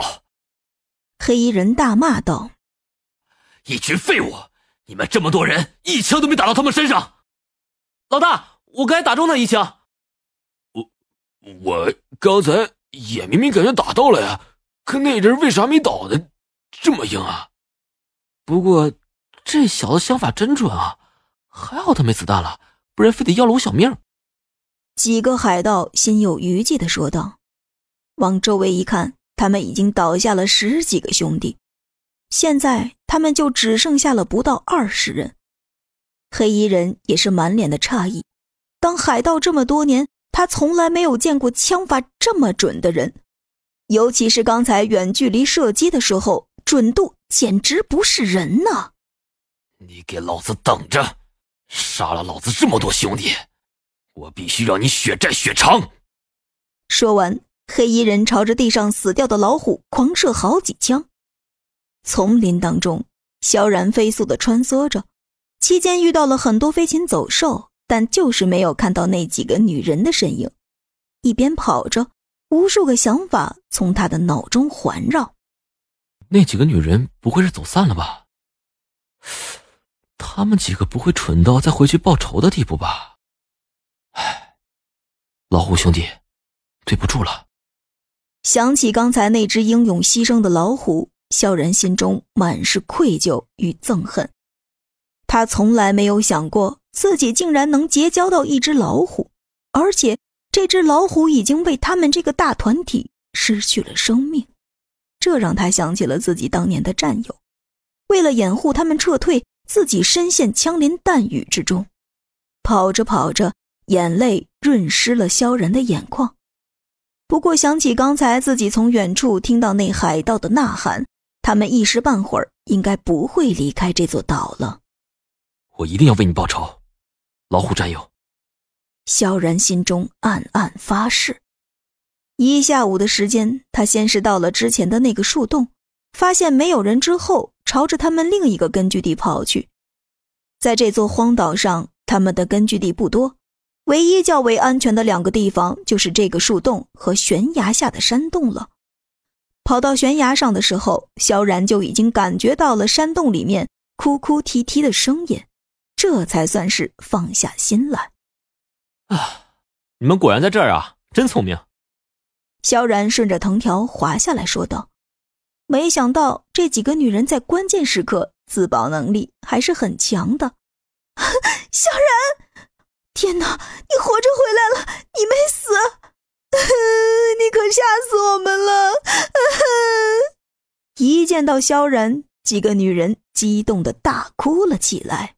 好！黑衣人大骂道：“一群废物！你们这么多人，一枪都没打到他们身上！老大，我刚才打中他一枪。我我刚才也明明感觉打到了呀，可那人为啥没倒呢？这么硬啊！不过这小子想法真准啊，还好他没子弹了，不然非得要了我小命。”几个海盗心有余悸的说道：“往周围一看，他们已经倒下了十几个兄弟，现在他们就只剩下了不到二十人。”黑衣人也是满脸的诧异，当海盗这么多年，他从来没有见过枪法这么准的人，尤其是刚才远距离射击的时候，准度简直不是人呐！你给老子等着，杀了老子这么多兄弟！我必须让你血债血偿！说完，黑衣人朝着地上死掉的老虎狂射好几枪。丛林当中，萧然飞速的穿梭着，期间遇到了很多飞禽走兽，但就是没有看到那几个女人的身影。一边跑着，无数个想法从他的脑中环绕。那几个女人不会是走散了吧？他们几个不会蠢到再回去报仇的地步吧？唉，老虎兄弟，对不住了。想起刚才那只英勇牺牲的老虎，萧然心中满是愧疚与憎恨。他从来没有想过自己竟然能结交到一只老虎，而且这只老虎已经为他们这个大团体失去了生命，这让他想起了自己当年的战友，为了掩护他们撤退，自己深陷枪林弹雨之中，跑着跑着。眼泪润湿了萧然的眼眶，不过想起刚才自己从远处听到那海盗的呐喊，他们一时半会儿应该不会离开这座岛了。我一定要为你报仇，老虎战友。萧然心中暗暗发誓。一下午的时间，他先是到了之前的那个树洞，发现没有人之后，朝着他们另一个根据地跑去。在这座荒岛上，他们的根据地不多。唯一较为安全的两个地方，就是这个树洞和悬崖下的山洞了。跑到悬崖上的时候，萧然就已经感觉到了山洞里面哭哭啼啼的声音，这才算是放下心来。啊，你们果然在这儿啊，真聪明。萧然顺着藤条滑下来说道：“没想到这几个女人在关键时刻自保能力还是很强的。”萧然。天哪！你活着回来了，你没死，你可吓死我们了！一见到萧然，几个女人激动的大哭了起来。